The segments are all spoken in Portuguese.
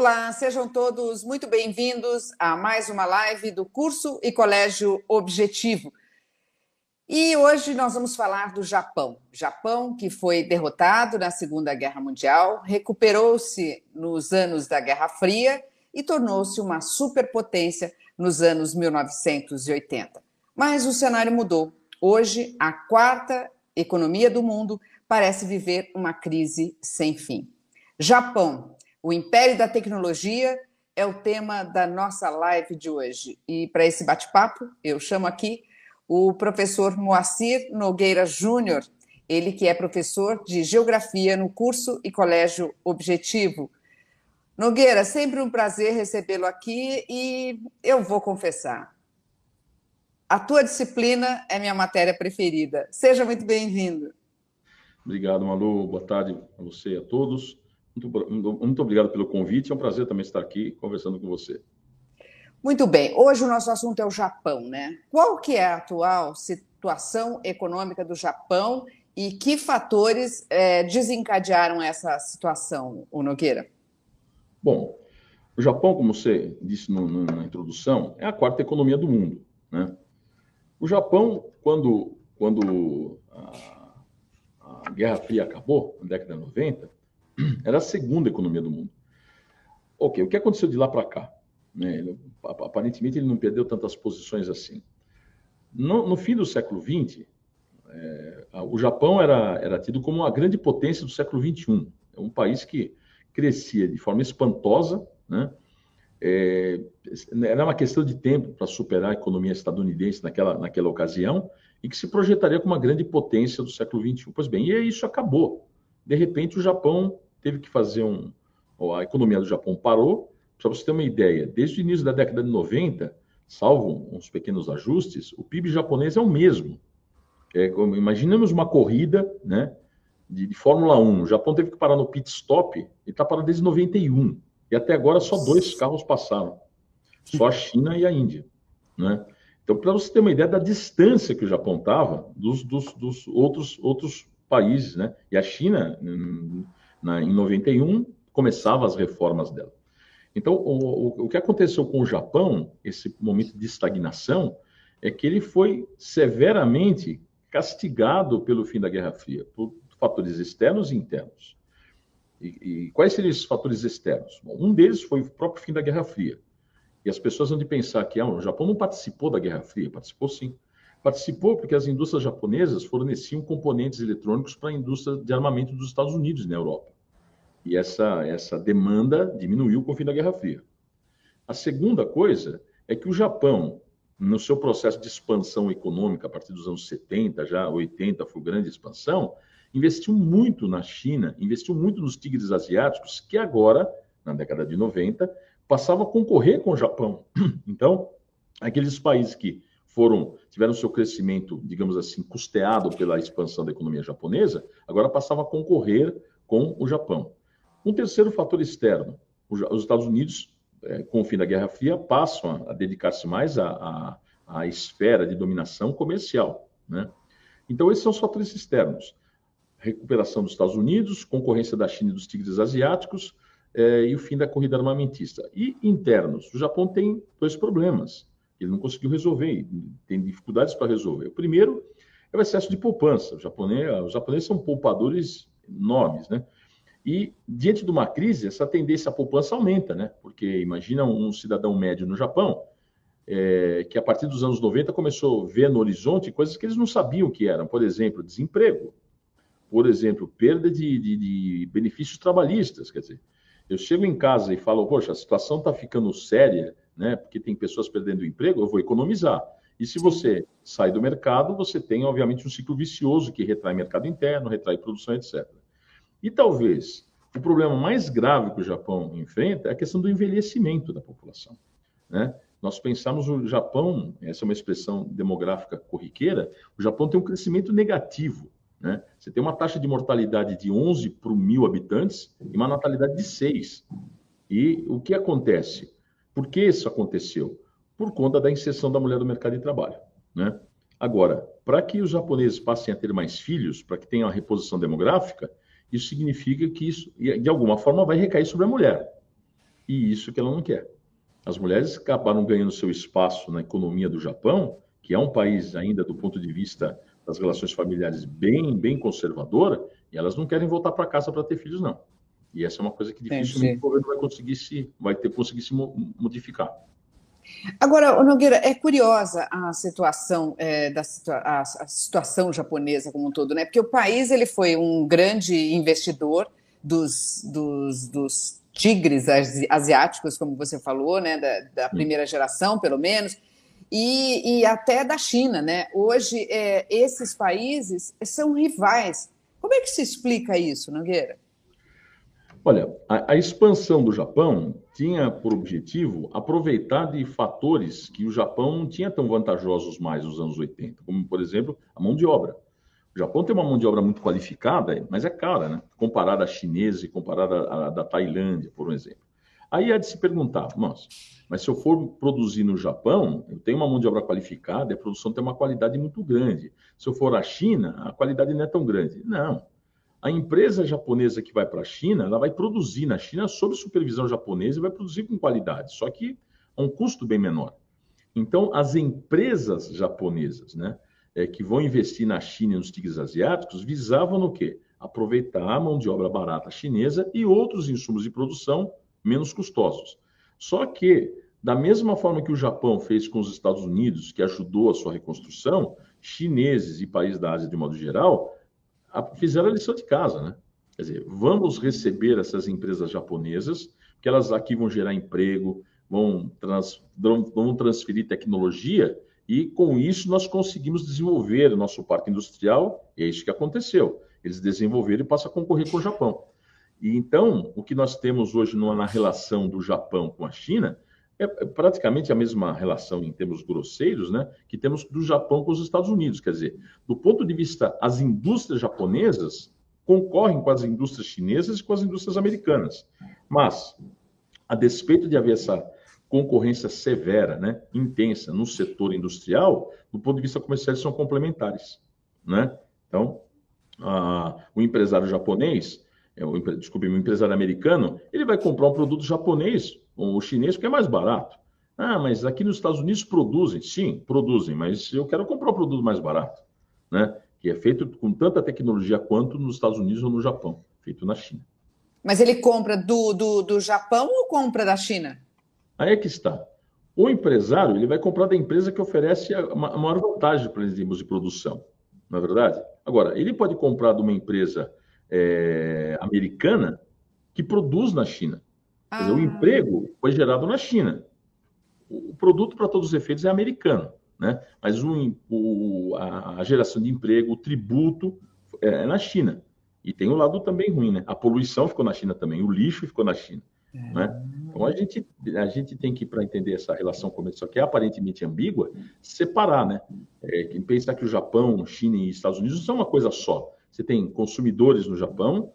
Olá, sejam todos muito bem-vindos a mais uma live do curso e Colégio Objetivo. E hoje nós vamos falar do Japão. Japão que foi derrotado na Segunda Guerra Mundial, recuperou-se nos anos da Guerra Fria e tornou-se uma superpotência nos anos 1980. Mas o cenário mudou. Hoje, a quarta economia do mundo parece viver uma crise sem fim. Japão o Império da Tecnologia é o tema da nossa live de hoje. E para esse bate-papo, eu chamo aqui o professor Moacir Nogueira Júnior, ele que é professor de Geografia no curso e Colégio Objetivo. Nogueira, sempre um prazer recebê-lo aqui e eu vou confessar. A tua disciplina é minha matéria preferida. Seja muito bem-vindo. Obrigado, Malu. Boa tarde a você e a todos. Muito, muito obrigado pelo convite. É um prazer também estar aqui conversando com você. Muito bem. Hoje o nosso assunto é o Japão, né? Qual que é a atual situação econômica do Japão e que fatores é, desencadearam essa situação, o Nogueira? Bom, o Japão, como você disse no, no, na introdução, é a quarta economia do mundo, né? O Japão, quando, quando a, a Guerra Fria acabou, na década de 90, era a segunda economia do mundo. Ok, o que aconteceu de lá para cá? Né? Ele, aparentemente ele não perdeu tantas posições assim. No, no fim do século XX, é, o Japão era, era tido como uma grande potência do século XXI. É um país que crescia de forma espantosa, né? É, era uma questão de tempo para superar a economia estadunidense naquela, naquela ocasião e que se projetaria como uma grande potência do século XXI. Pois bem, e isso acabou. De repente, o Japão teve que fazer um. A economia do Japão parou. Para você ter uma ideia, desde o início da década de 90, salvo uns pequenos ajustes, o PIB japonês é o mesmo. É, imaginemos uma corrida né, de, de, Fórmula 1. O Japão teve que parar no pit stop e está parado desde 91. E até agora só dois carros passaram. Só a China e a Índia. Né? Então, para você ter uma ideia da distância que o Japão estava dos, dos, dos, outros, outros países. Né? E a China, na, em 91, começava as reformas dela. Então, o, o, o que aconteceu com o Japão, esse momento de estagnação, é que ele foi severamente castigado pelo fim da Guerra Fria, por fatores externos e internos. E, e quais seriam esses fatores externos? Bom, um deles foi o próprio fim da Guerra Fria. E as pessoas vão de pensar que ah, o Japão não participou da Guerra Fria, participou sim. Participou porque as indústrias japonesas forneciam componentes eletrônicos para a indústria de armamento dos Estados Unidos na Europa. E essa, essa demanda diminuiu com o fim da Guerra Fria. A segunda coisa é que o Japão, no seu processo de expansão econômica, a partir dos anos 70, já 80 foi grande expansão, investiu muito na China, investiu muito nos tigres asiáticos, que agora, na década de 90, passavam a concorrer com o Japão. Então, aqueles países que foram tiveram seu crescimento, digamos assim, custeado pela expansão da economia japonesa, agora passavam a concorrer com o Japão. Um terceiro fator externo, os Estados Unidos, é, com o fim da Guerra Fria, passam a, dedicar-se mais à, à, à, esfera de dominação comercial. Né? Então, esses são os fatores externos. Recuperação dos Estados Unidos, concorrência da China e dos tigres asiáticos, é, e o fim da corrida armamentista. E internos, o Japão tem dois problemas ele não conseguiu resolver, tem dificuldades para resolver. O primeiro é o excesso de poupança. O japonês, os japoneses são poupadores enormes, né? E diante de uma crise, essa tendência à poupança aumenta, né? Porque imagina um cidadão médio no Japão, é, que a partir dos anos 90 começou a ver no horizonte coisas que eles não sabiam que eram. Por exemplo, desemprego. Por exemplo, perda de, de, de benefícios trabalhistas. Quer dizer, eu chego em casa e falo, poxa, a situação está ficando séria, né? Porque tem pessoas perdendo o emprego, eu vou economizar. E se você sai do mercado, você tem, obviamente, um ciclo vicioso que retrai mercado interno, retrai produção, etc. E talvez o problema mais grave que o Japão enfrenta é a questão do envelhecimento da população. Né? Nós pensamos o Japão, essa é uma expressão demográfica corriqueira, o Japão tem um crescimento negativo. Né? Você tem uma taxa de mortalidade de 11 por mil habitantes e uma natalidade de 6. E o que acontece? Por que isso aconteceu? Por conta da inserção da mulher no mercado de trabalho. Né? Agora, para que os japoneses passem a ter mais filhos, para que tenha uma reposição demográfica, isso significa que isso, de alguma forma, vai recair sobre a mulher. E isso que ela não quer. As mulheres acabaram ganhando seu espaço na economia do Japão, que é um país ainda do ponto de vista das relações familiares bem, bem conservadora, e elas não querem voltar para casa para ter filhos, não. E essa é uma coisa que dificilmente o governo vai conseguir se, vai ter conseguir se modificar. Agora, Nogueira, é curiosa a situação é, da a, a, situação japonesa como um todo, né? Porque o país ele foi um grande investidor dos, dos, dos tigres asiáticos, como você falou, né? Da, da primeira geração, pelo menos. E, e, até da China, né? Hoje, é, esses países são rivais. Como é que se explica isso, Nogueira? Olha, a, a, expansão do Japão tinha por objetivo aproveitar de fatores que o Japão não tinha tão vantajosos mais nos anos 80, como, por exemplo, a mão de obra. O Japão tem uma mão de obra muito qualificada, mas é cara, né? Comparada à chinesa e comparada à, à da Tailândia, por exemplo. Aí é de se perguntar, nossa, mas se eu for produzir no Japão, eu tenho uma mão de obra qualificada, a produção tem uma qualidade muito grande. Se eu for à China, a qualidade não é tão grande. Não, a empresa japonesa que vai para a China, ela vai produzir na China sob supervisão japonesa e vai produzir com qualidade, só que a um custo bem menor. Então, as empresas japonesas, né, é, que vão investir na China e nos tigres asiáticos, visavam no quê? Aproveitar a mão de obra barata chinesa e outros insumos de produção menos custosos. Só que, da mesma forma que o Japão fez com os Estados Unidos, que ajudou a sua reconstrução, chineses e países da Ásia de modo geral fizeram a lição de casa, né? Quer dizer, vamos receber essas empresas japonesas, que elas aqui vão gerar emprego, vão, trans, vão transferir tecnologia, e com isso nós conseguimos desenvolver o nosso parque industrial, e é isso que aconteceu. Eles desenvolveram e passam a concorrer com o Japão. E então, o que nós temos hoje na relação do Japão com a China é, é praticamente a mesma relação em termos grosseiros, né, que temos do Japão com os Estados Unidos. Quer dizer, do ponto de vista, as indústrias japonesas concorrem com as indústrias chinesas e com as indústrias americanas. Mas, a despeito de haver essa concorrência severa, né, intensa no setor industrial, do ponto de vista comercial, eles são complementares. Né? Então, a, o empresário japonês, desculpe, o empresário americano, ele vai comprar um produto japonês o chinês porque é mais barato. Ah, mas aqui nos Estados Unidos produzem. Sim, produzem, mas eu quero comprar um produto mais barato, né? Que é feito com tanta tecnologia quanto nos Estados Unidos ou no Japão, feito na China. Mas ele compra do, do, do Japão ou compra da China? Aí é que está. O empresário ele vai comprar da empresa que oferece a maior vantagem para termos de produção, não é verdade? Agora, ele pode comprar de uma empresa é, americana que produz na China. Quer dizer, o ah. emprego foi gerado na China. O produto, para todos os efeitos, é americano, né? Mas o, o, a, geração de emprego, o tributo é, é na China. E tem o um lado também ruim, né? A poluição ficou na China também, o lixo ficou na China. É. Né? Então a gente, a gente tem que, para entender essa relação comercial, que é aparentemente ambígua, separar, né? É, quem pensa que o Japão, China e Estados Unidos são uma coisa só. Você tem consumidores no Japão,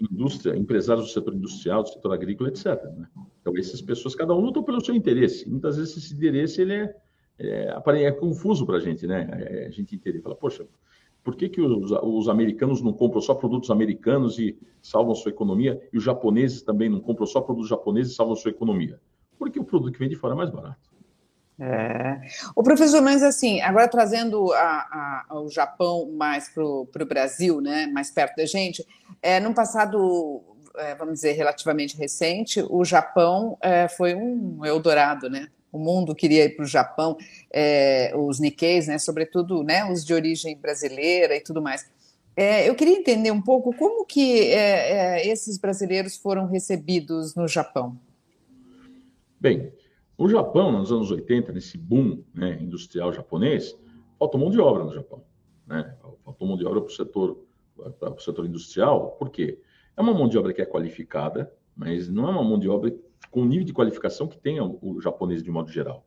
indústria, empresários do setor industrial, do setor agrícola, etc. Né? Então, essas pessoas, cada um luta pelo seu interesse. Muitas vezes esse interesse ele é, é, é confuso para a gente, né? É, a gente entender, fala, poxa, por que, que os, os, americanos não compram só produtos americanos e salvam sua economia, e os japoneses também não compram só produtos japoneses e salvam sua economia? Porque o produto que vem de fora é mais barato. É. O professor, mas assim, agora trazendo a, a, o Japão mais para o Brasil, né, mais perto da gente, é, num passado, é, vamos dizer, relativamente recente, o Japão é, foi um Eldorado, né? O mundo queria ir para o Japão, é, os Nikkeis, né, sobretudo né, os de origem brasileira e tudo mais. É, eu queria entender um pouco como que é, esses brasileiros foram recebidos no Japão. Bem, o Japão, nos anos 80, nesse boom né, industrial japonês, faltou mão de obra no Japão. Né? Faltou mão de obra para o setor, setor industrial, por quê? É uma mão de obra que é qualificada, mas não é uma mão de obra com o nível de qualificação que tem o japonês de modo geral.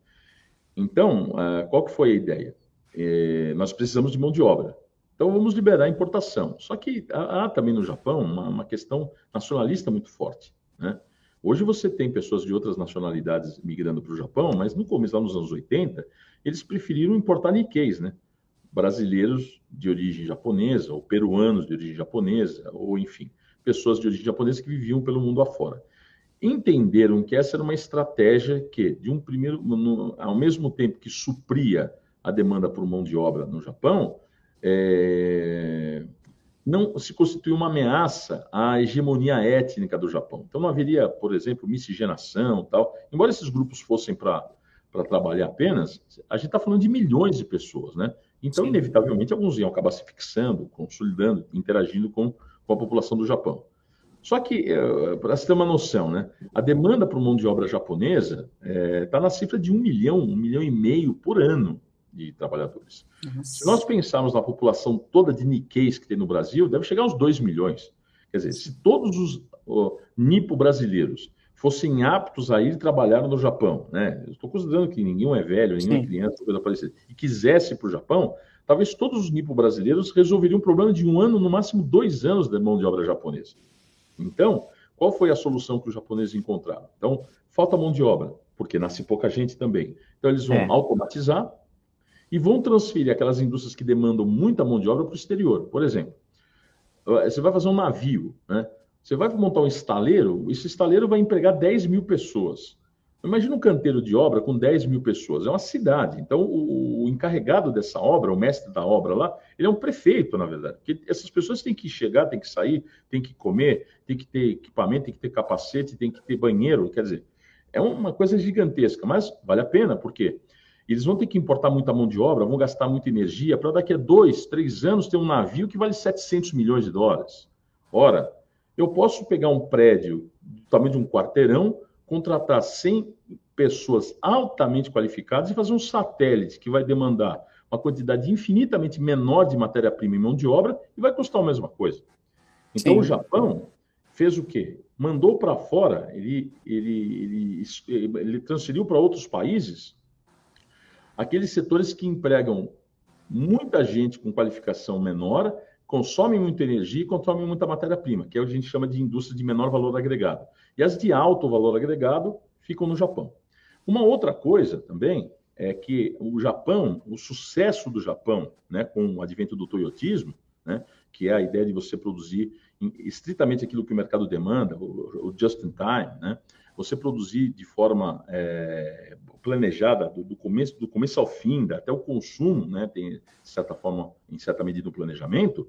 Então, eh, qual que foi a ideia? Eh, nós precisamos de mão de obra. Então, vamos liberar a importação. Só que há também no Japão uma, uma questão nacionalista muito forte. Né? Hoje você tem pessoas de outras nacionalidades migrando para o Japão, mas no começo, lá nos anos 80, eles preferiram importar Nikkeis, né? Brasileiros de origem japonesa, ou peruanos de origem japonesa, ou enfim, pessoas de origem japonesa que viviam pelo mundo afora. entenderam que essa era uma estratégia que, de um primeiro, no, ao mesmo tempo que supria a demanda por mão de obra no Japão, é, não se constitui uma ameaça à hegemonia étnica do Japão. Então não haveria, por exemplo, miscigenação tal. Embora esses grupos fossem para trabalhar apenas, a gente está falando de milhões de pessoas, né? Então, Sim. inevitavelmente, alguns iam acabar se fixando, consolidando, interagindo com, com a população do Japão. Só que, eh, para você ter uma noção, né, a demanda por mão de obra japonesa está é, tá na cifra de um milhão, um milhão e meio por ano de trabalhadores. Nossa. Se nós pensarmos na população toda de Nikkeis que tem no Brasil, deve chegar aos 2 milhões. Quer dizer, se todos os nipo-brasileiros fossem aptos a ir trabalhar no Japão, né? Eu estou considerando que ninguém é velho, ninguém é criança, coisa parecida, e quisesse para o Japão, talvez todos os nipo-brasileiros resolveriam o problema de um ano, no máximo dois anos de mão de obra japonesa. Então, qual foi a solução que os japoneses encontraram? Então, falta mão de obra, porque nasce pouca gente também. Então, eles vão é. automatizar e vão transferir aquelas indústrias que demandam muita mão de obra para o exterior. Por exemplo, você vai fazer um navio, né? Você vai montar um estaleiro, esse estaleiro vai empregar 10 mil pessoas. Imagina um canteiro de obra com 10 mil pessoas, é uma cidade. Então, o, o, encarregado dessa obra, o mestre da obra lá, ele é um prefeito, na verdade. Porque essas pessoas têm que chegar, têm que sair, têm que comer, têm que ter equipamento, têm que ter capacete, têm que ter banheiro. Quer dizer, é uma coisa gigantesca, mas vale a pena, porque eles vão ter que importar muita mão de obra, vão gastar muita energia, para daqui a dois, três anos ter um navio que vale 700 milhões de dólares. Ora, eu posso pegar um prédio do tamanho de um quarteirão, contratar 100 pessoas altamente qualificadas e fazer um satélite que vai demandar uma quantidade infinitamente menor de matéria-prima e mão de obra e vai custar a mesma coisa. Então, Sim. o Japão fez o quê? Mandou para fora, ele, ele, ele, ele transferiu para outros países aqueles setores que empregam muita gente com qualificação menor consomem muita energia e consomem muita matéria-prima, que é o que a gente chama de indústria de menor valor agregado. E as de alto valor agregado ficam no Japão. Uma outra coisa também é que o Japão, o sucesso do Japão, né, com o advento do toyotismo, né, que é a ideia de você produzir estritamente aquilo que o mercado demanda, o, o just in time, né, você produzir de forma é, planejada do, do, começo do começo ao fim, até o consumo, né, tem de certa forma, em certa medida, um planejamento,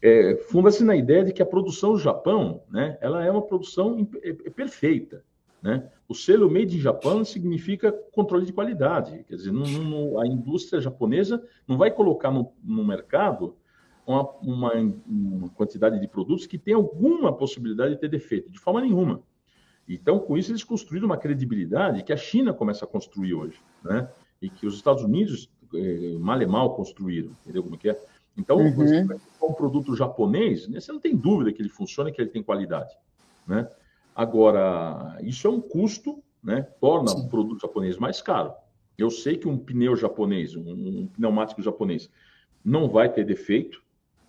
é, funda-se na ideia de que a produção do Japão, né, ela é uma produção é, é perfeita, né? O selo Made in Japan significa controle de qualidade, quer dizer, a indústria japonesa não vai colocar no, no mercado uma, uma, uma quantidade de produtos que tem alguma possibilidade de ter defeito, de forma nenhuma. Então, com isso, eles construíram uma credibilidade que a China começa a construir hoje, né? E que os Estados Unidos, eh, mal e mal, construíram, entendeu como é que é? Então, uhum. você vai um produto japonês, né, você não tem dúvida que ele funciona e que ele tem qualidade, né? Agora, isso é um custo, né? Torna Sim. o produto japonês mais caro. Eu sei que um pneu japonês, um, um pneumático japonês, não vai ter defeito,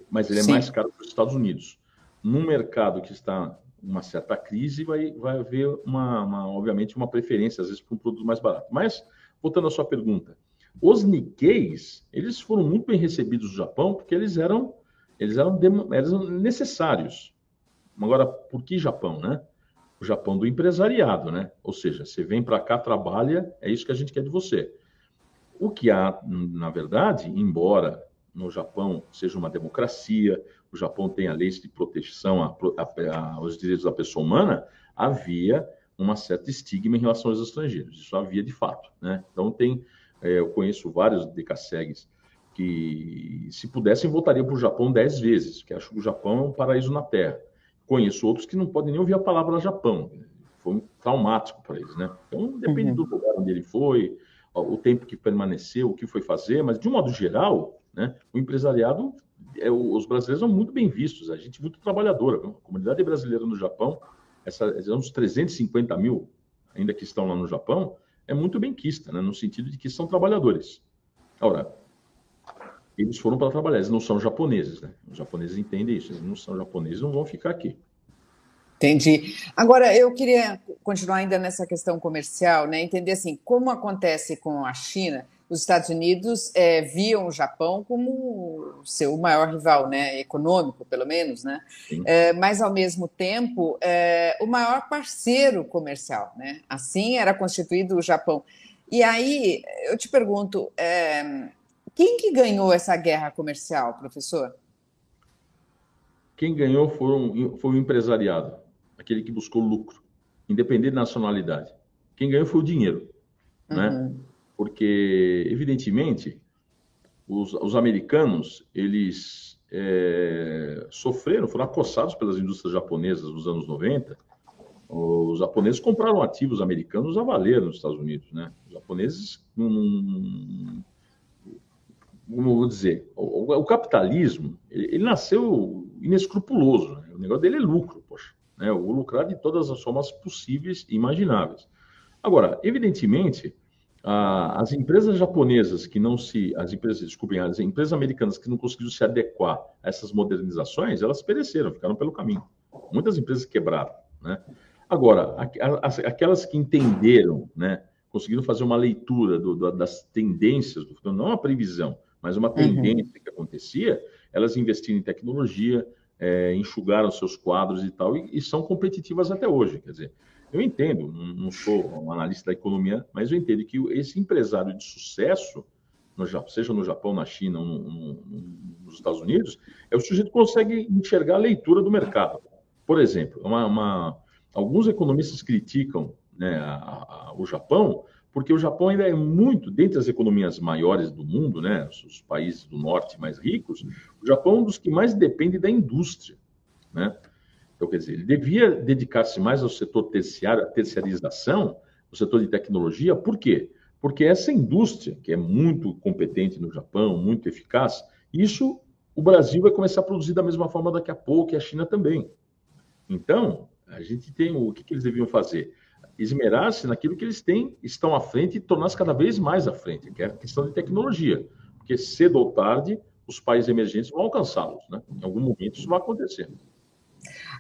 mas ele é Sim. mais caro que os Estados Unidos. Num mercado que está uma certa crise, vai, vai haver, uma, uma, obviamente, uma preferência, às vezes, por um produto mais barato. Mas, voltando à sua pergunta, os Nikkeis, eles foram muito bem recebidos no Japão, porque eles eram, eles eram, eram necessários. Agora, por que Japão, né? O Japão do empresariado, né? Ou seja, você vem para cá, trabalha, é isso que a gente quer de você. O que há, na verdade, embora no Japão seja uma democracia, o Japão tem a lei de proteção aos direitos da pessoa humana, havia uma certa estigma em relação aos estrangeiros. Isso havia de fato. Né? Então, tem, é, eu conheço vários decassegues que, se pudessem, voltariam para o Japão dez vezes, porque acham que o Japão é um paraíso na Terra. Conheço outros que não podem nem ouvir a palavra Japão. Foi um traumático para eles. Né? Então, depende uhum. do lugar onde ele foi, o tempo que permaneceu, o que foi fazer, mas, de um modo geral, né, o empresariado é, os brasileiros são muito bem vistos, a gente é muito trabalhadora. A comunidade brasileira no Japão, essa, uns 350 mil ainda que estão lá no Japão, é muito bem quista, né? no sentido de que são trabalhadores. Ora, eles foram para trabalhar, eles não são japoneses, né? Os japoneses entendem isso, eles não são japoneses, não vão ficar aqui. Entendi. Agora, eu queria continuar ainda nessa questão comercial, né? Entender assim, como acontece com a China, os Estados Unidos é, viam o Japão como seu maior rival, né, econômico, pelo menos, né, é, mas ao mesmo tempo é, o maior parceiro comercial, né, assim era constituído o Japão. E aí eu te pergunto, é, quem que ganhou essa guerra comercial, professor? Quem ganhou foi, um, foi o empresariado, aquele que buscou lucro, independente da nacionalidade. Quem ganhou foi o dinheiro, né? uhum. né? Porque, evidentemente, os, os americanos, eles é, sofreram, foram acossados pelas indústrias japonesas nos anos 90. Os japoneses compraram ativos americanos a valer nos Estados Unidos, né? Os japoneses não, como vou dizer, o, o capitalismo, ele, ele, nasceu inescrupuloso. Né? O negócio dele é lucro, poxa. Né? O lucrar de todas as formas possíveis e imagináveis. Agora, evidentemente, as empresas japonesas que não se, as empresas, desculpem, as empresas americanas que não conseguiram se adequar a essas modernizações, elas pereceram, ficaram pelo caminho. Muitas empresas quebraram, né? Agora, aquelas que entenderam, né, conseguiram fazer uma leitura do, do, das tendências do futuro, não uma previsão, mas uma uhum. tendência uhum. que acontecia, elas investiram em tecnologia, é, enxugaram seus quadros e tal, e, e são competitivas até hoje. Quer dizer, eu entendo, não sou um analista da economia, mas eu entendo que esse empresário de sucesso, no, seja no Japão, na China no, no, nos Estados Unidos, é o sujeito que consegue enxergar a leitura do mercado. Por exemplo, uma, uma, alguns economistas criticam né, a, a, o Japão, porque o Japão ainda é muito, dentre as economias maiores do mundo, né, os países do norte mais ricos, o Japão é um dos que mais depende da indústria. Né? Então, quer dizer, ele devia dedicar-se mais ao setor terciário, à terciarização, o setor de tecnologia, por quê? Porque essa indústria, que é muito competente no Japão, muito eficaz, isso o Brasil vai começar a produzir da mesma forma daqui a pouco e a China também. Então, a gente tem o que, que eles deviam fazer? Esmerar-se naquilo que eles têm, estão à frente e tornar-se cada vez mais à frente, que é a questão de tecnologia. Porque cedo ou tarde, os países emergentes vão alcançá-los. Né? Em algum momento isso vai acontecer.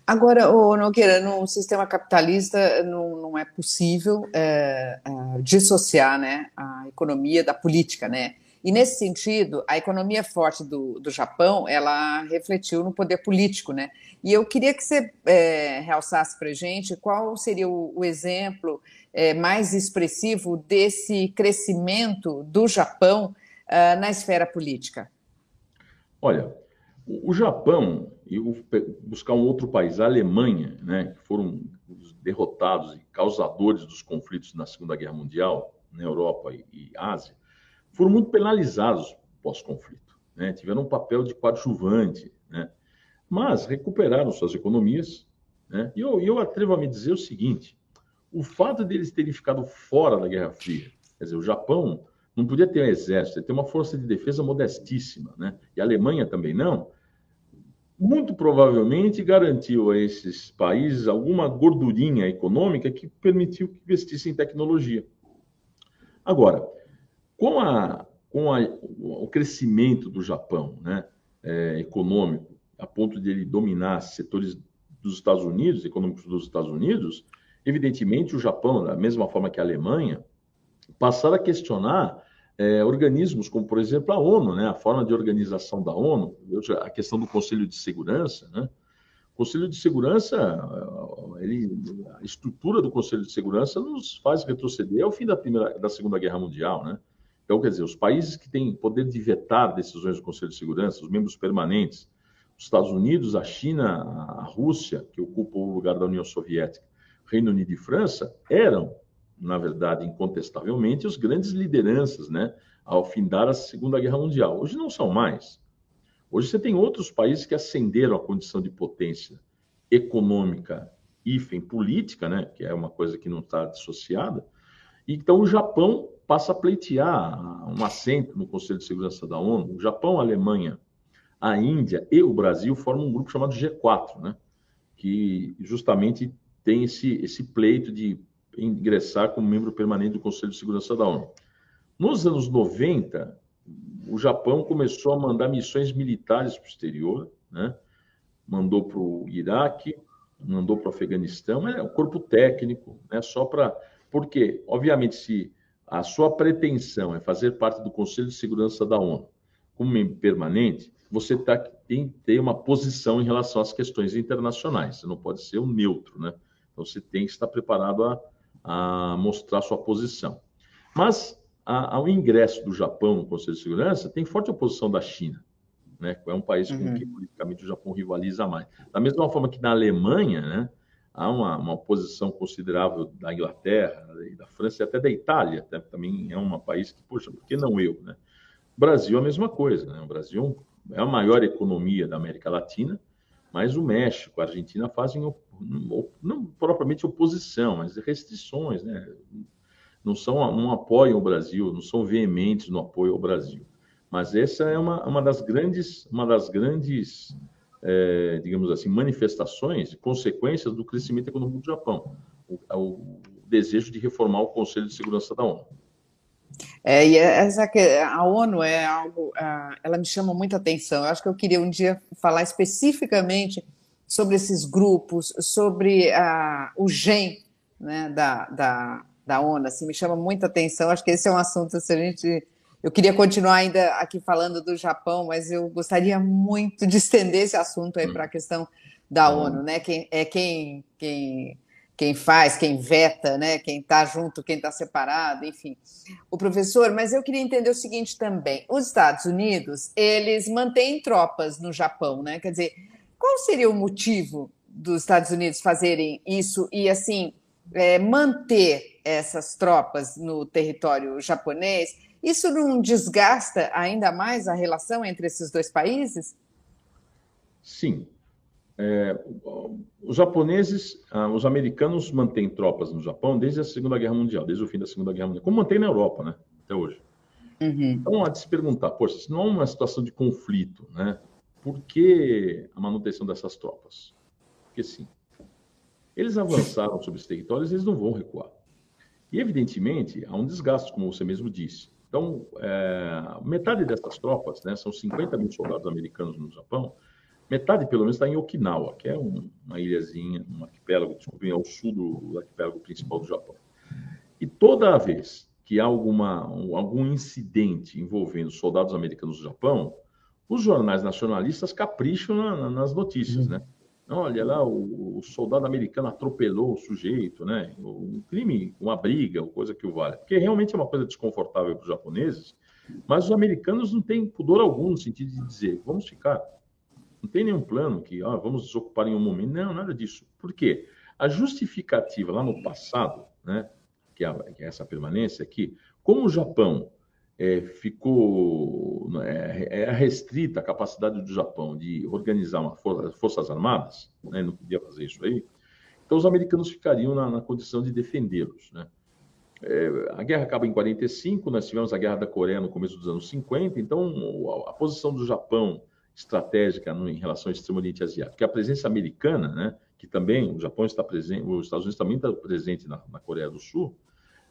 Agora, o Nogueira, num sistema capitalista não, não é possível é, é, dissociar né, a economia da política, né? E nesse sentido, a economia forte do, do Japão, ela refletiu no poder político, né? E eu queria que você é, realçasse para gente qual seria o, o exemplo é, mais expressivo desse crescimento do Japão uh, na esfera política. Olha, o Japão, e buscar um outro país, a Alemanha, né, que foram os derrotados e causadores dos conflitos na Segunda Guerra Mundial, na Europa e, e Ásia, foram muito penalizados pós-conflito. Né, tiveram um papel de coadjuvante, né, mas recuperaram suas economias. Né, e eu, eu atrevo a me dizer o seguinte: o fato deles terem ficado fora da Guerra Fria, quer dizer, o Japão não podia ter um exército, ter uma força de defesa modestíssima, né? E a Alemanha também não. Muito provavelmente garantiu a esses países alguma gordurinha econômica que permitiu que investissem em tecnologia. Agora, com, a, com a, o crescimento do Japão né, é, econômico, a ponto de ele dominar setores dos Estados Unidos, econômicos dos Estados Unidos, evidentemente o Japão, da mesma forma que a Alemanha, passaram a questionar é, organismos como, por exemplo, a ONU, né? a forma de organização da ONU, a questão do Conselho de Segurança. Né? O Conselho de Segurança, ele, a estrutura do Conselho de Segurança nos faz retroceder ao fim da, primeira, da Segunda Guerra Mundial. Né? Então, quer dizer, os países que têm poder de vetar decisões do Conselho de Segurança, os membros permanentes, os Estados Unidos, a China, a Rússia, que ocupam o lugar da União Soviética, Reino Unido e França, eram na verdade, incontestavelmente, os grandes lideranças, né, ao findar a Segunda Guerra Mundial. Hoje não são mais. Hoje você tem outros países que ascenderam à condição de potência econômica e política, né, que é uma coisa que não está dissociada. Então o Japão passa a pleitear um assento no Conselho de Segurança da ONU. O Japão, a Alemanha, a Índia e o Brasil formam um grupo chamado G4, né, que justamente tem esse, esse pleito de ingressar como membro permanente do Conselho de Segurança da ONU. Nos anos 90, o Japão começou a mandar missões militares para o exterior, né? mandou para o Iraque, mandou para o Afeganistão, é um corpo técnico, né? só para. Porque, obviamente, se a sua pretensão é fazer parte do Conselho de Segurança da ONU, como membro permanente, você tá, tem que ter uma posição em relação às questões internacionais. Você não pode ser um neutro, né? Então você tem que estar preparado a, a mostrar sua posição. Mas a, ao ingresso do Japão no Conselho de Segurança, tem forte oposição da China. Né? É um país com uhum. que politicamente o Japão rivaliza mais. Da mesma forma que na Alemanha, né, há uma, uma oposição considerável da Inglaterra e da França e até da Itália, até, também é um país que, poxa, por que não eu? Né? O Brasil é a mesma coisa. Né? O Brasil é a maior economia da América Latina, mas o México, a Argentina fazem não propriamente oposição, mas restrições, né? Não são, não apoiam o Brasil, não são veementes no apoio ao Brasil. Mas essa é uma, uma das grandes, uma das grandes, é, digamos assim, manifestações, consequências do crescimento econômico do Japão, o, o desejo de reformar o Conselho de Segurança da ONU. É, e essa a ONU é algo, ela me chama muita atenção. Eu acho que eu queria um dia falar especificamente sobre esses grupos, sobre o GEM né, da, da, da ONU. Assim, me chama muita atenção. Acho que esse é um assunto se a gente eu queria continuar ainda aqui falando do Japão, mas eu gostaria muito de estender esse assunto aí para a questão da ONU, né? Quem é quem quem quem faz, quem veta, né? Quem está junto, quem está separado, enfim. O professor, mas eu queria entender o seguinte também: os Estados Unidos eles mantêm tropas no Japão, né? Quer dizer, qual seria o motivo dos Estados Unidos fazerem isso e assim é, manter essas tropas no território japonês? Isso não desgasta ainda mais a relação entre esses dois países? Sim. É, os japoneses, ah, os americanos mantêm tropas no Japão desde a Segunda Guerra Mundial, desde o fim da Segunda Guerra Mundial, como mantém na Europa, né? Até hoje. Uhum. Então, há de se perguntar, poxa, se não há uma situação de conflito, né? Por que a manutenção dessas tropas? Porque sim, eles avançaram sobre os territórios, eles não vão recuar. E, evidentemente, há um desgaste, como você mesmo disse. Então, é, metade dessas tropas, né, são 50 mil soldados americanos no Japão, metade pelo menos está em Okinawa, que é um, uma ilhazinha, um arquipélago, desculpe, ao sul do arquipélago principal do Japão. E toda vez que há alguma, algum incidente envolvendo soldados americanos no Japão, os jornais nacionalistas capricham na, na, nas notícias, né? Olha lá, o, o, soldado americano atropelou o sujeito, né? Um crime, uma briga, ou coisa que o vale. Porque realmente é uma coisa desconfortável para os japoneses, mas os americanos não têm pudor algum no sentido de dizer, vamos ficar. Não tem nenhum plano que, ah, vamos desocupar em um momento. Não, nada disso. Por quê? A justificativa lá no passado, né, que é, que é essa permanência aqui, como o Japão é, ficou é, é, restrita a capacidade do Japão de organizar uma for forças armadas, né, não podia fazer isso aí. Então os americanos ficariam na, na condição de defendê-los, né? É, a guerra acaba em 45, nós tivemos a guerra da Coreia no começo dos anos 50, então a, a posição do Japão estratégica no, em relação ao extremo Oriente Asiático, que a presença americana, né, que também o Japão está presente, os Estados Unidos também está presente na, na Coreia do Sul,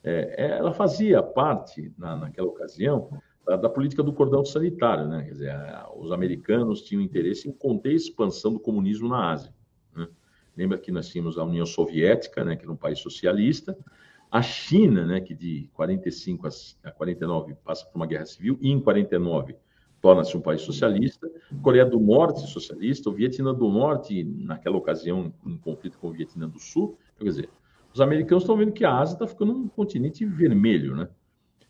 é, é, ela fazia parte, na, naquela ocasião, da, da, política do cordão sanitário. Né? Quer dizer, os americanos tinham interesse em conter a expansão do comunismo na Ásia. Né? Lembra que nós tínhamos a União Soviética, né, que era um país socialista, a China, né, que de 45 a 49 passa por uma guerra civil, e em 49 torna-se um país socialista, Coreia do Norte socialista, o Vietnã do Norte, naquela ocasião, em conflito com o Vietnã do Sul, quer dizer, os americanos estão vendo que a Ásia está ficando um continente vermelho, né?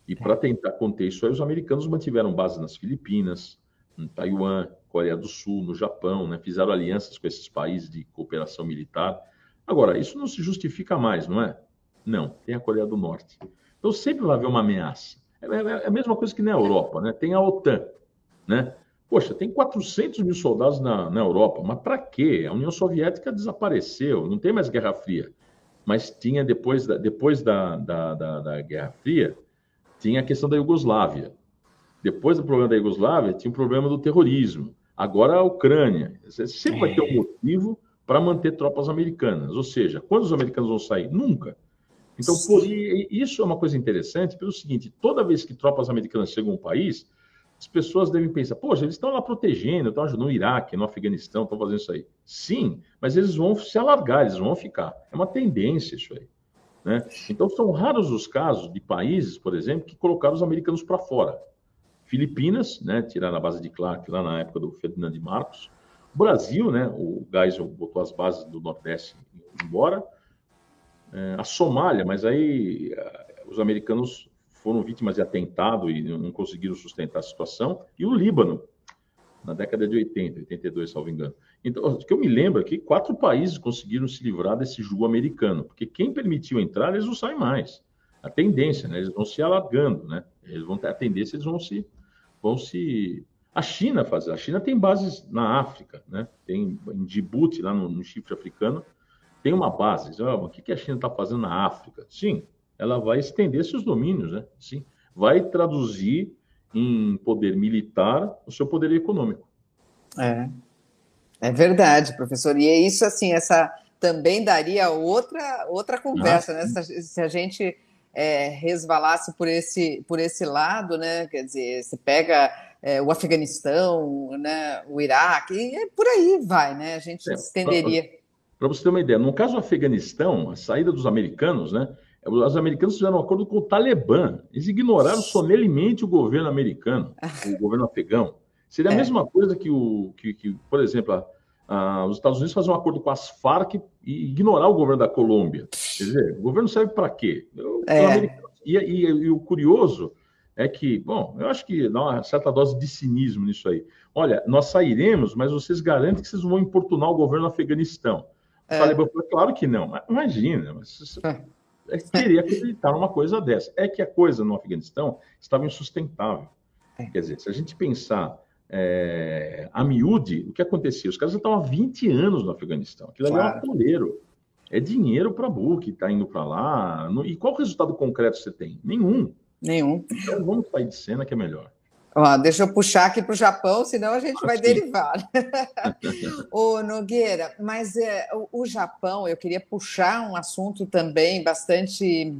E para tentar conter isso aí, os americanos mantiveram base nas Filipinas, em Taiwan, Coreia do Sul, no Japão, né? Fizeram alianças com esses países de cooperação militar. Agora, isso não se justifica mais, não é? Não, tem a Coreia do Norte. Então sempre vai haver uma ameaça. É, é, é a mesma coisa que na Europa, né? Tem a OTAN, né? Poxa, tem 400 mil soldados na, na Europa, mas para quê? A União Soviética desapareceu, não tem mais Guerra Fria mas tinha depois da, depois da, da, da, da Guerra Fria, tinha a questão da Iugoslávia. Depois do problema da Iugoslávia, tinha o problema do terrorismo. Agora a Ucrânia. Você sempre vai ter um é. motivo para manter tropas americanas. Ou seja, quando os americanos vão sair? Nunca. Então, por, isso é uma coisa interessante, pelo seguinte: toda vez que tropas americanas chegam a um país, as pessoas devem pensar, poxa, eles estão lá protegendo, estão ajudando no Iraque, no Afeganistão, estão fazendo isso aí. Sim, mas eles vão se alargar, eles vão ficar. É uma tendência isso aí. Né? Então, são raros os casos de países, por exemplo, que colocaram os americanos para fora. Filipinas, né, tiraram a base de Clark lá na época do Ferdinand de Marcos. Brasil, né, o Geisel botou as bases do Nordeste embora. É, a Somália, mas aí é, os americanos foram vítimas de atentado e não conseguiram sustentar a situação. E o Líbano, na década de 80, 82, salvo engano. Então, o que eu me lembro é que quatro países conseguiram se livrar desse jugo americano, porque quem permitiu entrar, eles não saem mais. A tendência, né? Eles vão se alargando, né? Eles vão ter a tendência, eles vão se, vão se. A China faz. A China tem bases na África, né? Tem em Djibouti, lá no, no chifre africano, tem uma base. Oh, o que a China está fazendo na África? Sim, ela vai estender seus domínios, né? Sim, vai traduzir em poder militar o seu poder econômico. É, é verdade, professor. E é isso, assim, essa também daria outra, outra conversa, ah, né? Se, se, a gente é, resvalasse por esse, por esse lado, né? Quer dizer, você pega é, o Afeganistão, né? o Iraque, e por aí vai, né? A gente é, estenderia. Para você ter uma ideia, no caso do Afeganistão, a saída dos americanos, né? Os americanos fizeram um acordo com o Talibã. Eles ignoraram solenemente o governo americano, o governo afegão. Seria a é. mesma coisa que, o, que, que por exemplo, a, os Estados Unidos fazer um acordo com as Farc e ignorar o governo da Colômbia. Quer dizer, o governo serve para quê? É. E, e, e, o curioso é que, bom, eu acho que dá uma certa dose de cinismo nisso aí. Olha, nós sairemos, mas vocês garantem que vocês vão importunar o governo do Afeganistão. É. O Talibã falou, claro que não. Imagina, mas, é. É queria acreditar numa coisa dessa. É que a coisa no Afeganistão estava insustentável. É. Quer dizer, se a gente pensar é, a miúde, o que acontecia? Os caras já estavam há 20 anos no Afeganistão. Aquilo claro. ali é um. É dinheiro para a que está indo para lá. No, e qual resultado concreto você tem? Nenhum. Nenhum. Então vamos sair de cena que é melhor. Ó, deixa eu puxar aqui para o Japão, senão a gente vai derivar. Ô, Nogueira, mas é, o, o Japão, eu queria puxar um assunto também bastante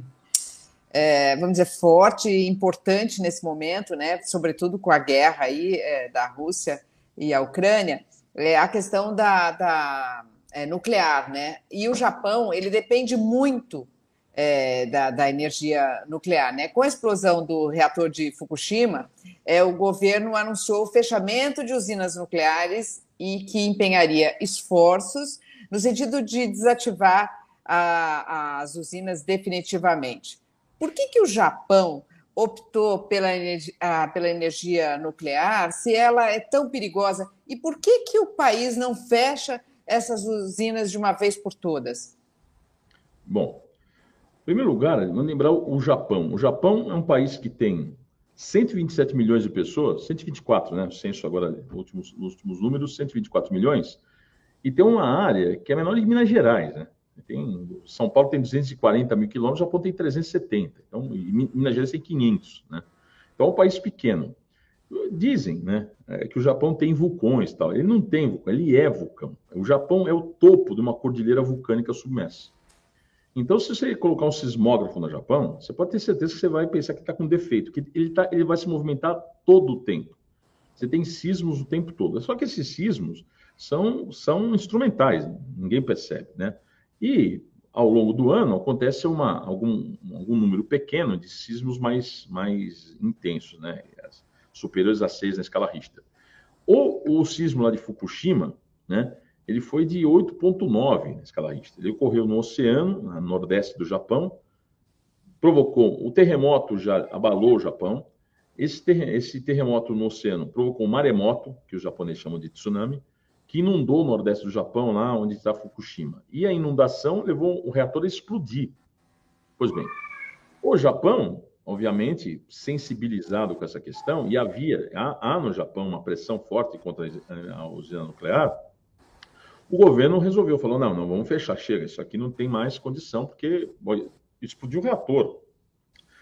é, vamos dizer, forte e importante nesse momento, né, sobretudo com a guerra aí é, da Rússia e a Ucrânia, é a questão da, da é, nuclear, né? E o Japão, ele depende muito é, da, da, energia nuclear, né? Com a explosão do reator de Fukushima, é, o governo anunciou o fechamento de usinas nucleares e que empenharia esforços no sentido de desativar a, as usinas definitivamente. Por que, que o Japão optou pela ah, pela energia nuclear se ela é tão perigosa? E por que, que o país não fecha essas usinas de uma vez por todas? Bom, em primeiro lugar, vamos lembrar o Japão. O Japão é um país que tem 127 milhões de pessoas, 124, né? O censo agora, últimos, últimos números, 124 milhões, e tem uma área que é menor de Minas Gerais, né? Tem, São Paulo tem 240 mil quilômetros, o Japão tem 370. Então, Minas Gerais tem 500, né? Então, é um país pequeno. Dizem, né, é, que o Japão tem vulcões tal. Ele não tem vulcão, ele é vulcão. O Japão é o topo de uma cordilheira vulcânica submersa. Então, se você colocar um sismógrafo no Japão, você pode ter certeza que você vai pensar que está com defeito, que ele, tá, ele vai se movimentar todo o tempo. Você tem sismos o tempo todo. Só que esses sismos são, são instrumentais, ninguém percebe, né? E ao longo do ano acontece uma, algum, algum número pequeno de sismos mais, mais intensos, né? superiores a 6 na escala Richter. O, o sismo lá de Fukushima, né? Ele foi de 8,9 na escala Richter. Ele ocorreu no oceano, no nordeste do Japão, provocou, o terremoto já abalou o Japão, esse, ter, esse terremoto no oceano provocou um maremoto, que os japoneses chamam de tsunami, que inundou o nordeste do Japão, lá onde está Fukushima. E a inundação levou o reator a explodir. Pois bem, o Japão, obviamente, sensibilizado com essa questão, e havia, há, há no Japão uma pressão forte contra a usina nuclear, o governo resolveu, falou, não, não, vamos fechar, chega, isso aqui não tem mais condição, porque explodiu o reator.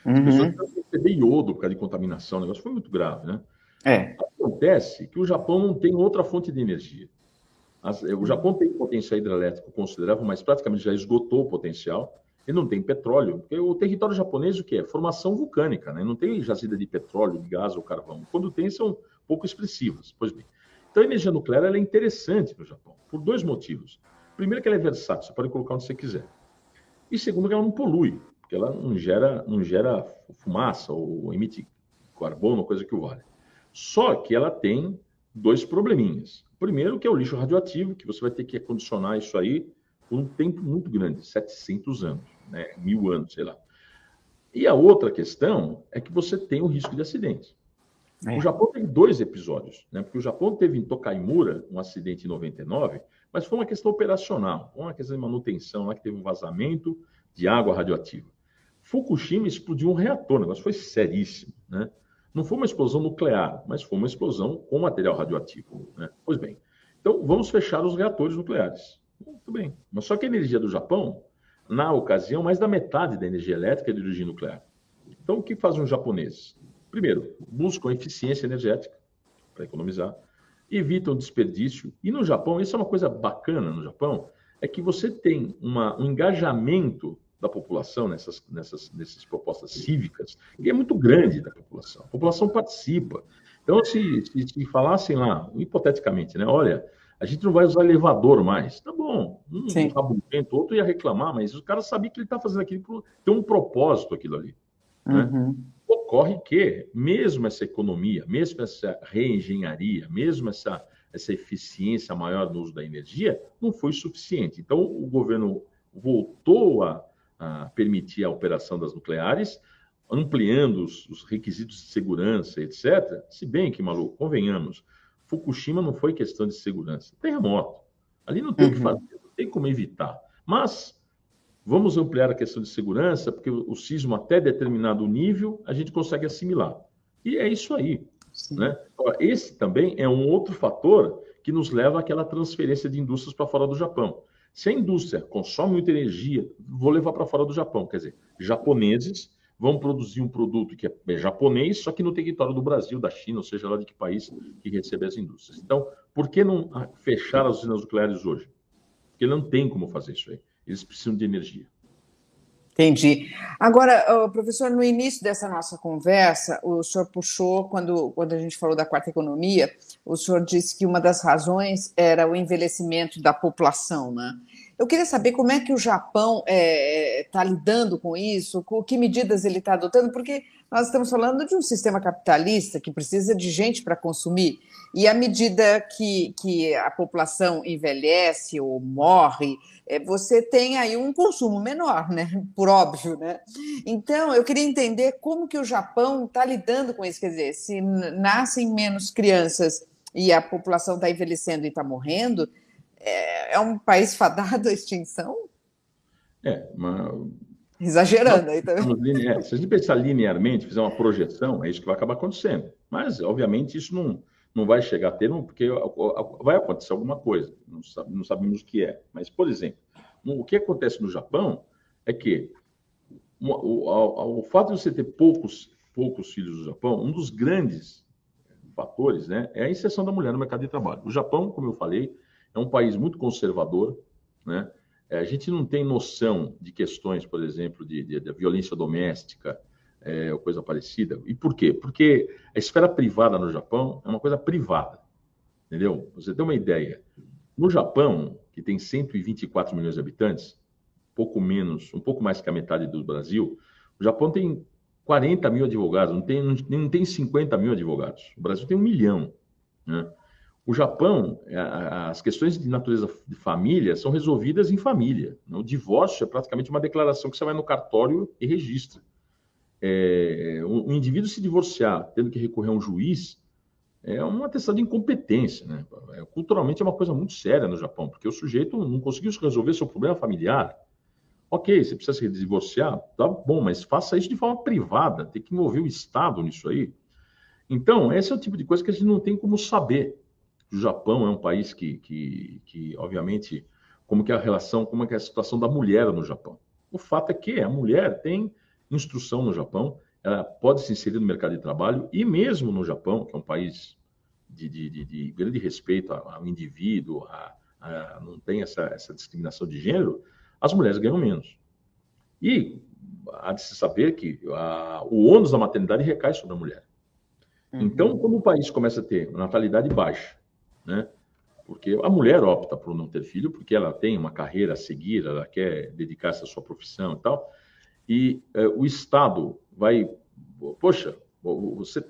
As uhum. pessoas receber iodo por causa de contaminação, o negócio foi muito grave, né? É. Acontece que o Japão não tem outra fonte de energia. As, o Japão tem potencial hidrelétrico considerável, mas praticamente já esgotou o potencial. Ele não tem petróleo, porque o território japonês o que é? Formação vulcânica, né? Não tem jazida de petróleo, de gás ou carvão. Quando tem, são pouco expressivas. Pois bem. Então, a energia nuclear é interessante no Japão, por dois motivos. Primeiro, que ela é versátil, você pode colocar onde você quiser. E segundo, que ela não polui, porque ela não gera, não gera fumaça ou emite carbono, coisa que o vale. Só que ela tem dois probleminhas. O primeiro, que é o lixo radioativo, que você vai ter que acondicionar isso aí por um tempo muito grande, 700 anos, né? mil anos, sei lá. E a outra questão é que você tem o risco de acidente. É. O Japão tem dois episódios, né? Porque o Japão teve em Tokaimura um acidente em 99, mas foi uma questão operacional, uma questão de manutenção, lá que teve um vazamento de água radioativa. Fukushima explodiu um reator, o negócio foi seríssimo, né? Não foi uma explosão nuclear, mas foi uma explosão com material radioativo. Né? Pois bem, então vamos fechar os reatores nucleares. Muito bem. Mas só que a energia do Japão, na ocasião, mais da metade da energia elétrica é de origem nuclear. Então, o que fazem os japoneses? Primeiro, buscam eficiência energética para economizar, evitam desperdício. E no Japão, isso é uma coisa bacana no Japão, é que você tem uma, um engajamento da população nessas, nessas, nessas propostas cívicas, que é muito grande da população. A população participa. Então, se, se, se falassem lá, hipoteticamente, né? Olha, a gente não vai usar elevador mais. Tá bom, um rabugento, outro ia reclamar, mas o cara sabia que ele está fazendo aquilo, tem um propósito aquilo ali. Né? Uhum. Ocorre que, mesmo essa economia, mesmo essa reengenharia, mesmo essa, essa eficiência maior no uso da energia, não foi suficiente. Então, o governo voltou a a permitir a operação das nucleares, ampliando os, os, requisitos de segurança, etc. Se bem que, maluco, convenhamos, Fukushima não foi questão de segurança. Terremoto. Ali não tem o uhum. que fazer, não tem como evitar. Mas vamos ampliar a questão de segurança, porque o, sismo, até determinado nível, a gente consegue assimilar. E é isso aí. Né? Esse também é um outro fator que nos leva àquela transferência de indústrias para fora do Japão. Se a indústria consome muita energia, vou levar para fora do Japão. Quer dizer, japoneses vão produzir um produto que é japonês, só que no território do Brasil, da China, ou seja lá de que país que recebe as indústrias. Então, por que não fechar as usinas nucleares hoje? Porque não tem como fazer isso aí. Eles precisam de energia. Entendi. Agora, professor, no início dessa nossa conversa, o senhor puxou, quando, quando a gente falou da quarta economia, o senhor disse que uma das razões era o envelhecimento da população, né? Eu queria saber como é que o Japão está é, tá lidando com isso, com que medidas ele está adotando, porque nós estamos falando de um sistema capitalista que precisa de gente para consumir, e à medida que, que a população envelhece ou morre, é, você tem aí um consumo menor, né? Por óbvio, né? Então, eu queria entender como que o Japão está lidando com isso, quer dizer, se nascem menos crianças e a população está envelhecendo e está morrendo, é, é, um país fadado à extinção? É, mas... Exagerando aí também. É, se a gente pensar linearmente, fizer uma projeção, é isso que vai acabar acontecendo. Mas, obviamente, isso não, não vai chegar a termo, porque vai acontecer alguma coisa, não, sabe, não sabemos o que é. Mas, por exemplo, o que acontece no Japão é que o, o, o, fato de você ter poucos, poucos filhos no Japão, um dos grandes fatores né, é a inserção da mulher no mercado de trabalho. O Japão, como eu falei, é um país muito conservador, né? É, a gente não tem noção de questões, por exemplo, de, de, de violência doméstica, é, ou coisa parecida. E por quê? Porque a esfera privada no Japão é uma coisa privada, entendeu? Você tem uma ideia. No Japão, que tem 124 milhões de habitantes, pouco menos, um pouco mais que a metade do Brasil, o Japão tem 40 mil advogados, não tem, não tem 50 mil advogados. O Brasil tem um milhão. Né? O Japão, as questões de natureza de família são resolvidas em família. O divórcio é praticamente uma declaração que você vai no cartório e registra é, um, indivíduo se divorciar tendo que recorrer a um juiz é uma atestado de incompetência. Né? É, culturalmente é uma coisa muito séria no Japão, porque o sujeito não conseguiu resolver seu problema familiar. Ok, você precisa se divorciar, tá bom, mas faça isso de forma privada, tem que envolver o Estado nisso aí. Então, esse é o tipo de coisa que a gente não tem como saber. O Japão é um país que, que, que obviamente, como que é a relação, como é que é a situação da mulher no Japão. O fato é que a mulher tem instrução no Japão, ela pode se inserir no mercado de trabalho e mesmo no Japão, que é um país de, de, de, de grande respeito ao indivíduo, a, a, não tem essa, essa discriminação de gênero, as mulheres ganham menos. E há de se saber que a, o ônus da maternidade recai sobre a mulher. Uhum. Então, como o país começa a ter natalidade baixa, né? Porque a mulher opta por não ter filho porque ela tem uma carreira a seguir, ela quer dedicar-se à sua profissão e tal e é, o Estado vai, poxa, você,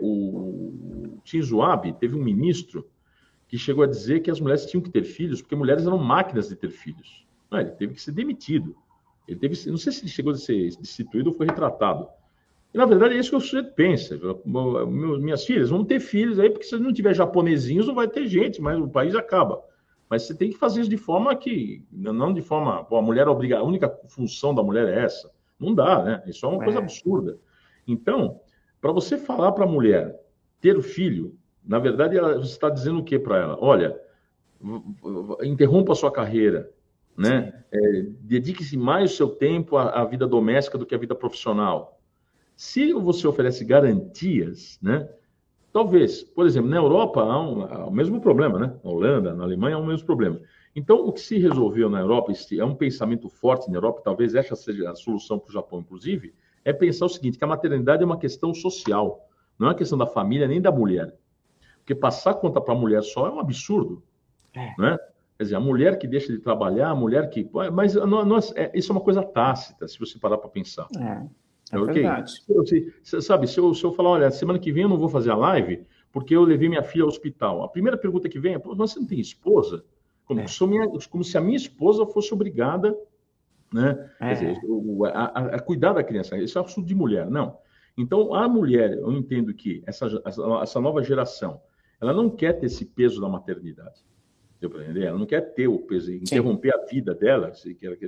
o, Shinzo Abe teve um ministro que chegou a dizer que as mulheres tinham que ter filhos porque mulheres eram máquinas de ter filhos. Não, ele teve que ser demitido. Ele teve, não sei se ele chegou a ser destituído ou foi retratado. E, na verdade, é isso que o sujeito pensa. Minhas filhas vão ter filhos aí, porque se não tiver japonesinhos, não vai ter gente, mas o país acaba. Mas você tem que fazer isso de forma que, não de forma, pô, a mulher obriga, a única função da mulher é essa. Não dá, né? Isso é uma é. coisa absurda. Então, para você falar para a mulher ter o filho, na verdade, ela, você está dizendo o que para ela? Olha, interrompa a sua carreira, né? É, Dedique-se mais o seu tempo à, à, vida doméstica do que à vida profissional. Se você oferece garantias, né? Talvez, por exemplo, na Europa há, um, há o mesmo problema, né? Na Holanda, na Alemanha há o mesmo problema. Então, o que se resolveu na Europa, é um pensamento forte na Europa, talvez essa seja a solução para o Japão, inclusive, é pensar o seguinte, que a maternidade é uma questão social, não é uma questão da família nem da mulher. Porque passar conta para a mulher só é um absurdo, é. né? Quer dizer, a mulher que deixa de trabalhar, a mulher que... Mas é, isso é uma coisa tácita, se você parar para pensar. É. É okay? verdade. Se, sabe, se eu, se eu falar, olha, semana que vem eu não vou fazer a live porque eu levei minha filha ao hospital. A primeira pergunta que vem é, você não tem esposa? Como, é. minha, como se a minha esposa fosse obrigada né? É. Dizer, a, a, a, cuidar da criança. Isso é assunto de mulher, não. Então, a mulher, eu entendo que essa, essa nova geração, ela não quer ter esse peso da maternidade. Deu para entender? Ela não quer ter o peso, interromper Sim. a vida dela,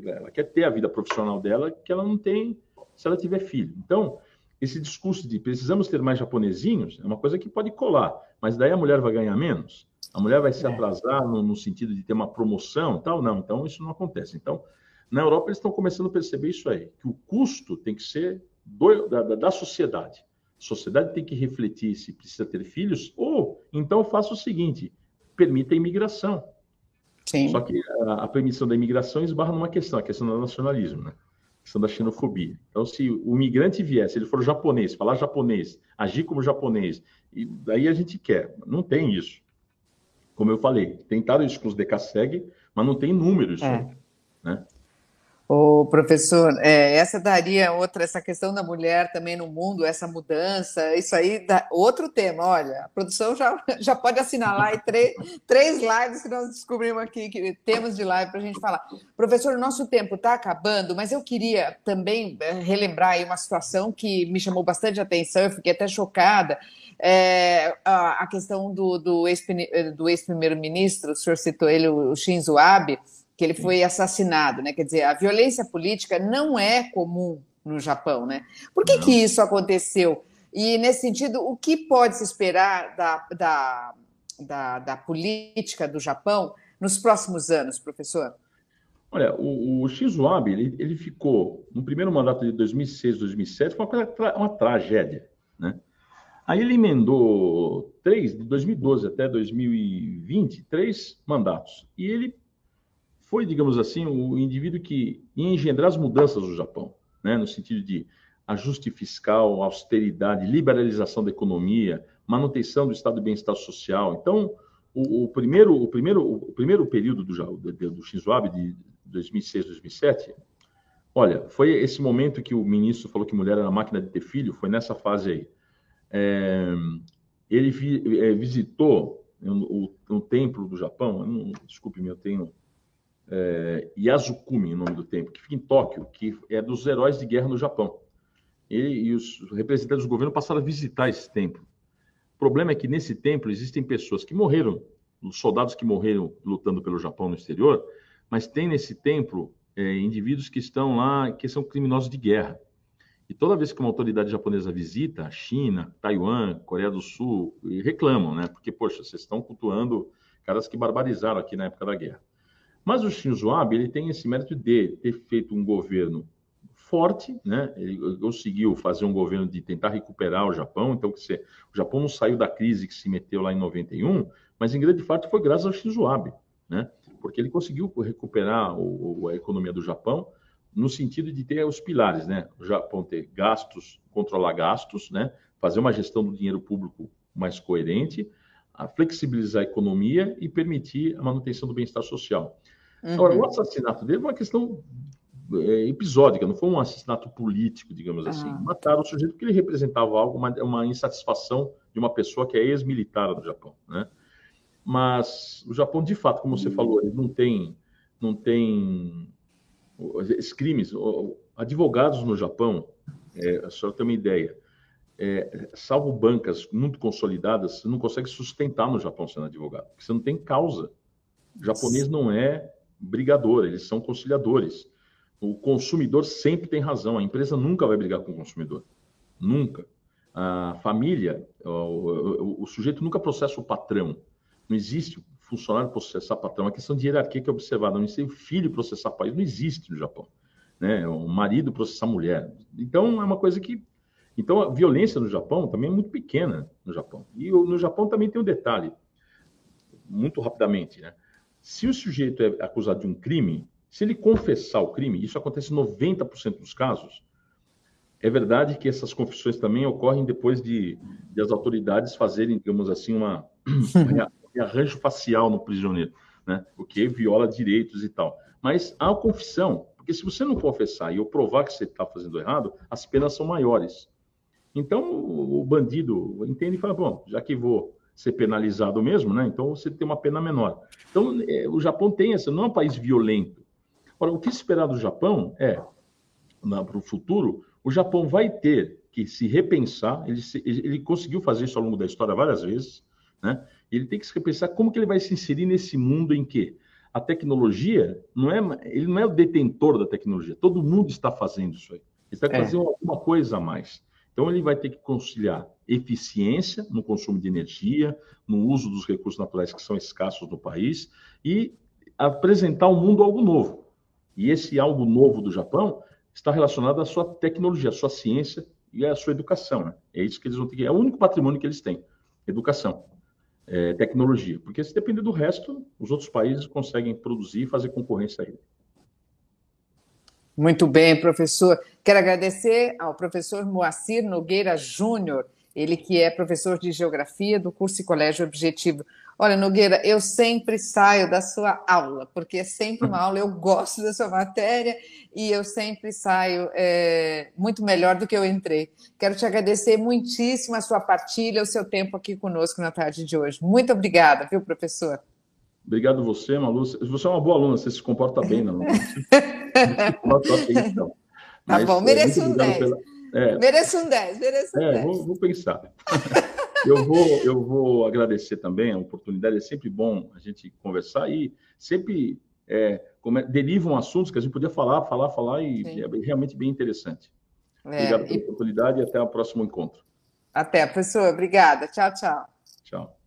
ela quer ter a vida profissional dela que ela não tem se ela tiver filho. Então, esse discurso de precisamos ter mais japonesinhos é uma coisa que pode colar, mas daí a mulher vai ganhar menos? A mulher vai se é. atrasar no, no sentido de ter uma promoção tal? Não, então isso não acontece. Então, na Europa eles estão começando a perceber isso aí, que o custo tem que ser do, da, da, sociedade. A sociedade tem que refletir se precisa ter filhos, ou então faça o seguinte, permita a imigração. Sim. Só que a, a permissão da imigração esbarra numa questão, a questão do nacionalismo, né? Questão da xenofobia. Então, se o migrante vier, se ele for japonês, falar japonês, agir como japonês, e daí a gente quer. Não tem isso. Como eu falei, tentaram isso com os DKSEG, mas não tem número isso. É. Né? O professor, é, essa daria outra, essa questão da mulher também no mundo, essa mudança, isso aí dá outro tema. Olha, a produção já, já pode assinalar três, três lives que nós descobrimos aqui, que temos de live para a gente falar. Professor, nosso tempo está acabando, mas eu queria também é, relembrar aí uma situação que me chamou bastante atenção, eu fiquei até chocada. É, a, a questão do, do ex-primeiro-ministro, ex o senhor citou ele, o Shinzo Abe que ele foi assassinado, né? Quer dizer, a violência política não é comum no Japão, né? Por que, que isso aconteceu? E, nesse sentido, o que pode se esperar da, da, da, da política do Japão nos próximos anos, professor? Olha, o, o Shinzo Abe, ele, ele ficou, no primeiro mandato de 2006, 2007, foi uma, coisa, uma tragédia, né? Aí ele emendou três, de 2012 até 2020, três mandatos. E ele foi, digamos assim, o indivíduo que ia engendrar as mudanças no Japão, né? no sentido de ajuste fiscal, austeridade, liberalização da economia, manutenção do estado de bem-estar social. Então, o, o, primeiro, o, primeiro, o primeiro período do, do, do Shinzo Abe, de 2006, 2007, olha, foi esse momento que o ministro falou que mulher era máquina de ter filho, foi nessa fase aí. É, ele vi, é, visitou o, o, templo do Japão, não, desculpe-me, eu tenho é, Yasukuni, o nome do templo, que fica em Tóquio, que é dos heróis de guerra no Japão. Ele e os representantes do governo passaram a visitar esse templo. O problema é que nesse templo existem pessoas que morreram, soldados que morreram lutando pelo Japão no exterior, mas tem nesse templo é, indivíduos que estão lá, que são criminosos de guerra. E toda vez que uma autoridade japonesa visita China, Taiwan, Coreia do Sul, reclamam, né? Porque, poxa, vocês estão cultuando caras que barbarizaram aqui na época da guerra. Mas o Shinzo Abe ele tem esse mérito de ter feito um governo forte, né? Ele conseguiu fazer um governo de tentar recuperar o Japão. Então, que o Japão não saiu da crise que se meteu lá em 91, mas em grande parte foi graças ao Shinzo Abe, né? Porque ele conseguiu recuperar o, a economia do Japão no sentido de ter os pilares, né? O Japão ter gastos, controlar gastos, né? Fazer uma gestão do dinheiro público mais coerente, a flexibilizar a economia e permitir a manutenção do bem-estar social. Uhum. Agora, o assassinato dele é uma questão é, episódica, não foi um assassinato político, digamos assim. Ah. Mataram o sujeito porque ele representava algo, uma, uma insatisfação de uma pessoa que é ex-militar do Japão, né? Mas o Japão, de fato, como você hum. falou, ele não tem, não tem esses crimes. Advogados no Japão, é, só ter uma ideia, é, salvo bancas muito consolidadas, você não consegue sustentar no Japão sendo advogado, porque você não tem causa. O japonês não é brigador, eles são conciliadores. O consumidor sempre tem razão, a empresa nunca vai brigar com o consumidor. Nunca. A família, o, o, o sujeito nunca processa o patrão. Não existe funcionário processar patrão. É uma questão de hierarquia que é observada. Não existe filho processar pai. Não existe no Japão. Né? O marido processar mulher. Então, é uma coisa que... Então, a violência no Japão também é muito pequena no Japão. E no Japão também tem um detalhe, muito rapidamente, né? Se o sujeito é acusado de um crime, se ele confessar o crime, isso acontece em 90% dos casos, é verdade que essas confissões também ocorrem depois de, de as autoridades fazerem, digamos assim, uma, um arranjo facial no prisioneiro, né? o que viola direitos e tal. Mas há a confissão, porque se você não confessar e eu provar que você está fazendo errado, as penas são maiores. Então o bandido entende e fala: bom, já que vou ser penalizado mesmo, né? Então você tem uma pena menor. Então é, o Japão tem essa, não é um país violento. Ora, o que esperar do Japão é, para o futuro, o Japão vai ter que se repensar. Ele, se, ele conseguiu fazer isso ao longo da história várias vezes, né? Ele tem que se repensar como que ele vai se inserir nesse mundo em que a tecnologia não é, ele não é o detentor da tecnologia. Todo mundo está fazendo isso aí. Ele está é. fazendo alguma coisa a mais. Então, ele vai ter que conciliar eficiência no consumo de energia, no uso dos recursos naturais que são escassos no país e apresentar ao mundo algo novo. E esse algo novo do Japão está relacionado à sua tecnologia, à sua ciência e à sua educação. Né? É isso que eles vão ter que. É o único patrimônio que eles têm: educação, é, tecnologia. Porque se depender do resto, os outros países conseguem produzir e fazer concorrência a ele. Muito bem, professor. Quero agradecer ao professor Moacir Nogueira Júnior, ele que é professor de Geografia do curso e Colégio Objetivo. Olha, Nogueira, eu sempre saio da sua aula, porque é sempre uma aula, eu gosto da sua matéria e eu sempre saio é, muito melhor do que eu entrei. Quero te agradecer muitíssimo a sua partilha, o seu tempo aqui conosco na tarde de hoje. Muito obrigada, viu, professor? Obrigado você, Malu. Você é uma boa aluna, você se comporta bem, então. Tá Mas, bom, mereço um 10. Pela... É, mereço um 10, mereço um é, 10. Vou, vou pensar. eu, vou, eu vou agradecer também a oportunidade, é sempre bom a gente conversar e sempre é, como derivam assuntos que a gente podia falar, falar, falar e Sim. é realmente bem interessante. É, Obrigado pela e... oportunidade e até o próximo encontro. Até, professor. Obrigada. Tchau, tchau. Tchau.